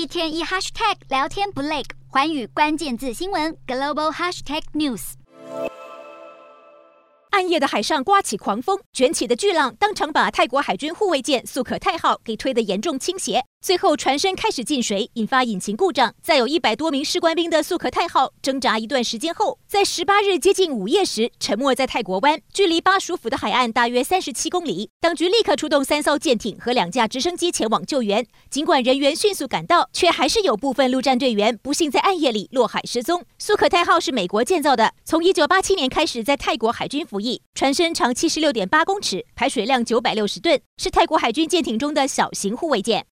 一天一 hashtag 聊天不累，寰宇关键字新闻 global hashtag news。暗夜的海上刮起狂风，卷起的巨浪当场把泰国海军护卫舰素可泰号给推得严重倾斜。最后船身开始进水，引发引擎故障。载有一百多名士官兵的苏可泰号挣扎一段时间后，在十八日接近午夜时沉没在泰国湾，距离巴蜀府的海岸大约三十七公里。当局立刻出动三艘舰艇和两架直升机前往救援。尽管人员迅速赶到，却还是有部分陆战队员不幸在暗夜里落海失踪。苏可泰号是美国建造的，从一九八七年开始在泰国海军服役，船身长七十六点八公尺，排水量九百六十吨，是泰国海军舰艇中的小型护卫舰。